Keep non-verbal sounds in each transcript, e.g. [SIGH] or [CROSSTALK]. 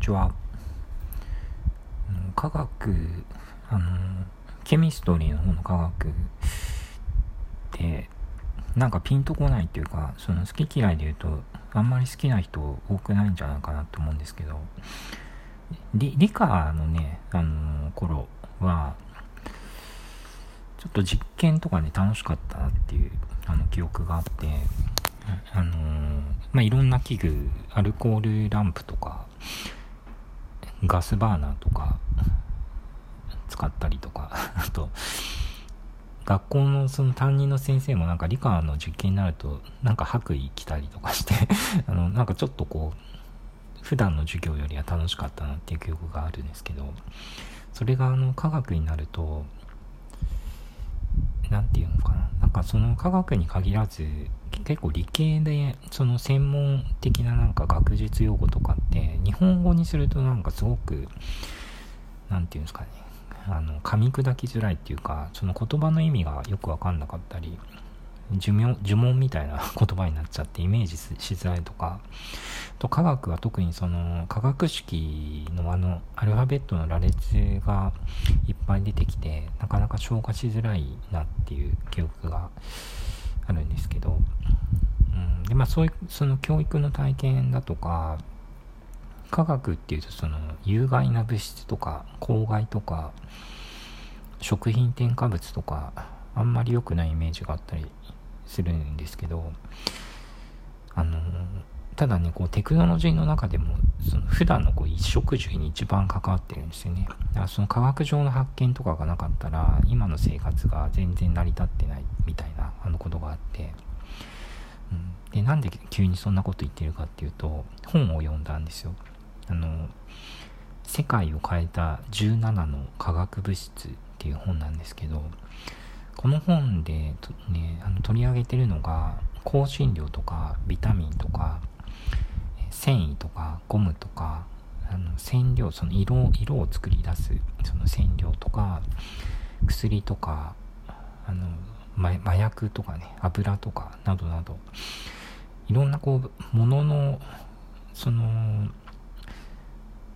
ちは。科学、あの、ケミストリーの方の科学って、なんかピンとこないっていうか、その好き嫌いで言うと、あんまり好きな人多くないんじゃないかなと思うんですけど、理理科のね、あの、頃は、ちょっと実験とかね、楽しかったなっていう、あの、記憶があって、あのまあ、いろんな器具、アルコールランプとか、ガスバーナーとか、使ったりとか、[LAUGHS] あと、学校のその担任の先生もなんか理科の実験になると、なんか白衣着たりとかして [LAUGHS] あの、なんかちょっとこう、普段の授業よりは楽しかったなっていう記憶があるんですけど、それがあの科学になると、何て言うのかな。んかその科学に限らず、結構理系でその専門的ななんか学術用語とかって日本語にするとなんかすごく何て言うんですかねあの噛み砕きづらいっていうかその言葉の意味がよく分かんなかったり呪文呪文みたいな [LAUGHS] 言葉になっちゃってイメージしづらいとか。と科学は特にその化学式のあのアルファベットの羅列がいっぱい出てきてなかなか消化しづらいなっていう記憶があるんですけど、うん、でまあそういうその教育の体験だとか科学っていうとその有害な物質とか公害とか食品添加物とかあんまり良くないイメージがあったりするんですけどあのただねこうテクノロジーの中でもその普段のこう一食住に一番関わってるんですよね。だからその科学上の発見とかがなかったら今の生活が全然成り立ってないみたいなあのことがあって、うん、でなんで急にそんなこと言ってるかっていうと本を読んだんですよ。あの世界を変えた17の化学物質っていう本なんですけどこの本で、ね、あの取り上げてるのが香辛料とかビタミンとか繊維とかゴムとかあの染料その色色を作り出すその染料とか薬とかあの麻薬とかね油とかなどなどいろんなこうもののその、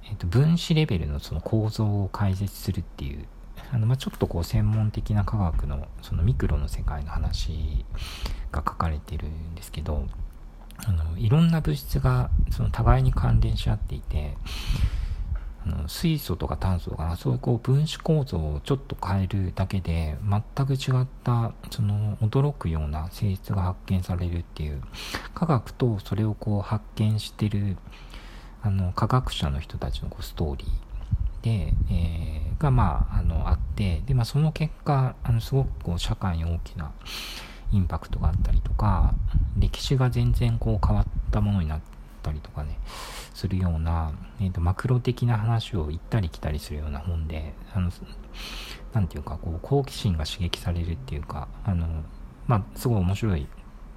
えー、と分子レベルのその構造を解説するっていうあの、まあ、ちょっとこう専門的な科学のそのミクロの世界の話が書かれてるんですけどあのいろんな物質がその互いに関連し合っていてあの水素とか炭素とかそういうこう分子構造をちょっと変えるだけで全く違ったその驚くような性質が発見されるっていう科学とそれをこう発見してるあの科学者の人たちのこうストーリー。で、えー、が、まあ、あの、あって、で、まあ、その結果、あの、すごくこう、社会に大きなインパクトがあったりとか、歴史が全然こう、変わったものになったりとかね、するような、えっ、ー、と、マクロ的な話を行ったり来たりするような本で、あの、なんていうか、こう、好奇心が刺激されるっていうか、あの、まあ、すごい面白い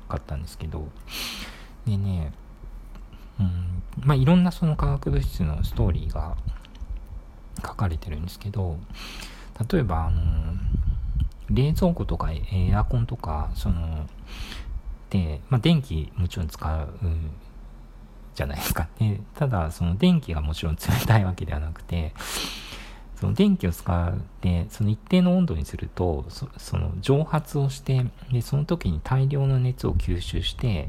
かったんですけど、でね、うん、まあ、いろんなその化学物質のストーリーが書かれてるんですけど、例えば、あの、冷蔵庫とかエアコンとか、その、で、まあ、電気もちろん使うじゃないですか。で、ただ、その電気がもちろん冷たいわけではなくて、その電気を使って、その一定の温度にすると、そその蒸発をして、で、その時に大量の熱を吸収して、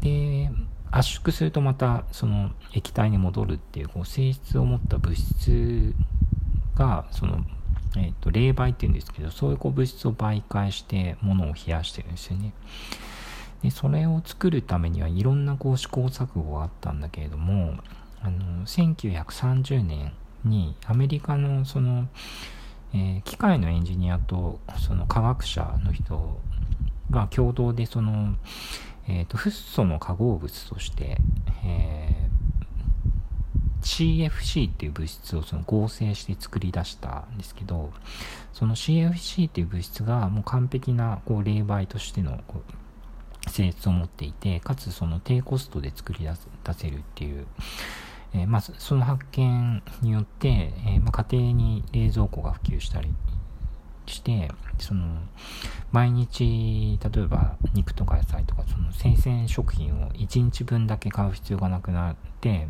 で、圧縮するとまたその液体に戻るっていうこう性質を持った物質がその、えー、と冷媒っていうんですけどそういうこう物質を媒介して物を冷やしてるんですよね。でそれを作るためにはいろんなこう試行錯誤があったんだけれどもあの1930年にアメリカのその、えー、機械のエンジニアとその科学者の人が共同でそのえっ、ー、と、フッ素の化合物として、えー、CFC っていう物質をその合成して作り出したんですけど、その CFC っていう物質がもう完璧なこう冷媒としてのこう性質を持っていて、かつその低コストで作り出せるっていう、えー、まあ、その発見によって、えー、まあ、家庭に冷蔵庫が普及したりして、その、毎日、例えば肉とか野菜とか、その生鮮食品を1日分だけ買う必要がなくなって、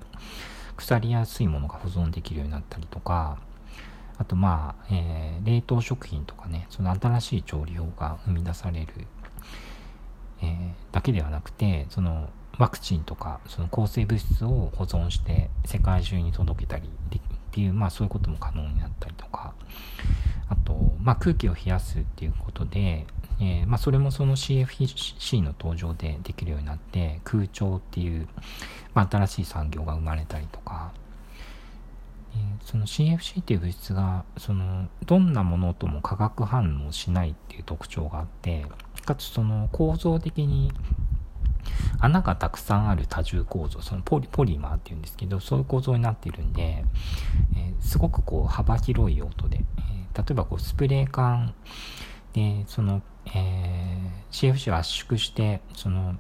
腐りやすいものが保存できるようになったりとかあとまあ、えー、冷凍食品とかねその新しい調理法が生み出される、えー、だけではなくてそのワクチンとかその抗生物質を保存して世界中に届けたりっていう、まあ、そういうことも可能になったりとか。あと、まあ、空気を冷やすっていうことで、えー、まあ、それもその CFC の登場でできるようになって空調っていう、まあ、新しい産業が生まれたりとか、えー、その CFC っていう物質がそのどんなものとも化学反応しないっていう特徴があってかつその構造的に穴がたくさんある多重構造、そのポリポリマーっていうんですけど、そういう構造になっているんで、えー、すごくこう幅広い用途で、えー、例えばこうスプレー缶で、その、えー、CFC を圧縮して、その、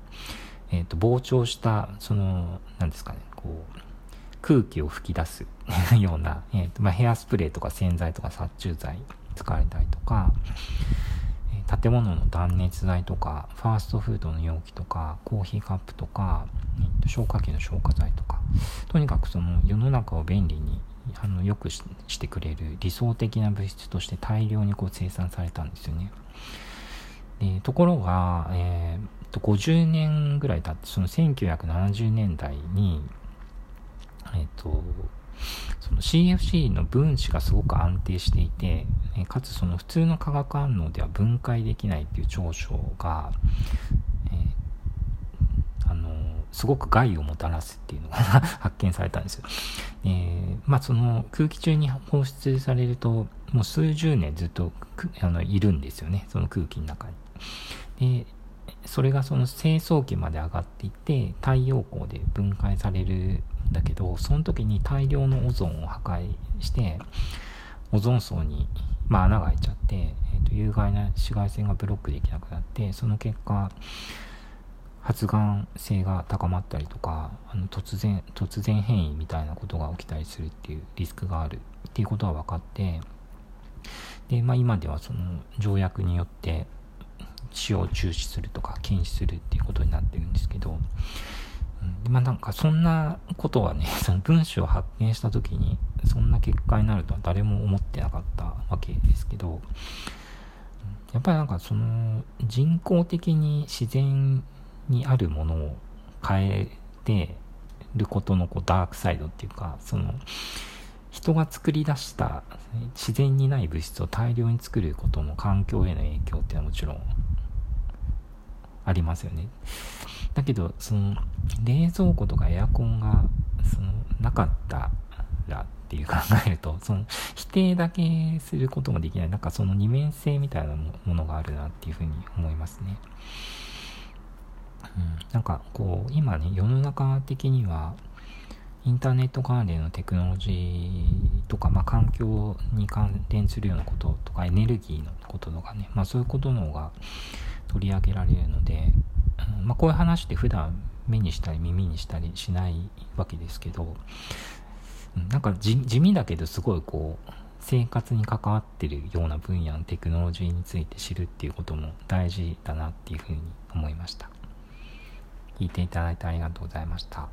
えっ、と、膨張した、その、なんですかね、こう、空気を吹き出す [LAUGHS] ような、えーとまあ、ヘアスプレーとか洗剤とか殺虫剤使われたりとか、建物の断熱材とかファーストフードの容器とかコーヒーカップとか、え消火器の消火剤とかとにかくその世の中を便利にあの良くしてくれる理想的な物質として大量にこう生産されたんですよね。でところが、えー、と50年ぐらい経ってその1970年代にえっ、とその CFC の分子がすごく安定していて、かつその普通の化学反応では分解できないっていう長所が、えー、あのすごく害をもたらすっていうのが [LAUGHS] 発見されたんですよ。えー、まあその空気中に放出されるともう数十年ずっとあのいるんですよねその空気の中に。でそれがその清掃機まで上がっていって太陽光で分解されるんだけどその時に大量のオゾンを破壊してオゾン層に、まあ、穴が開いちゃって、えーと、有害な紫外線がブロックできなくなってその結果発がん性が高まったりとかあの突然突然変異みたいなことが起きたりするっていうリスクがあるっていうことが分かってで、まあ、今ではその条約によって使用を中止するとか禁止するっていうことになってるんですけどうん、まあなんかそんなことはね、[LAUGHS] その文章を発見した時にそんな結果になるとは誰も思ってなかったわけですけど、やっぱりなんかその人工的に自然にあるものを変えてることのこうダークサイドっていうか、その人が作り出した自然にない物質を大量に作ることの環境への影響っていうのはもちろんありますよね。だけど、その、冷蔵庫とかエアコンが、その、なかったらっていう考えると、[LAUGHS] その、否定だけすることもできない、なんかその二面性みたいなものがあるなっていうふうに思いますね。うん、なんかこう、今ね、世の中的には、インターネット関連のテクノロジーとか、まあ、環境に関連するようなこととか、エネルギーのこととかね、まあ、そういうことの方が取り上げられるので、うんまあ、こういう話って普段目にしたり耳にしたりしないわけですけど、うん、なんか地味だけどすごいこう生活に関わってるような分野のテクノロジーについて知るっていうことも大事だなっていうふうに思いました。聞いていただいてありがとうございました。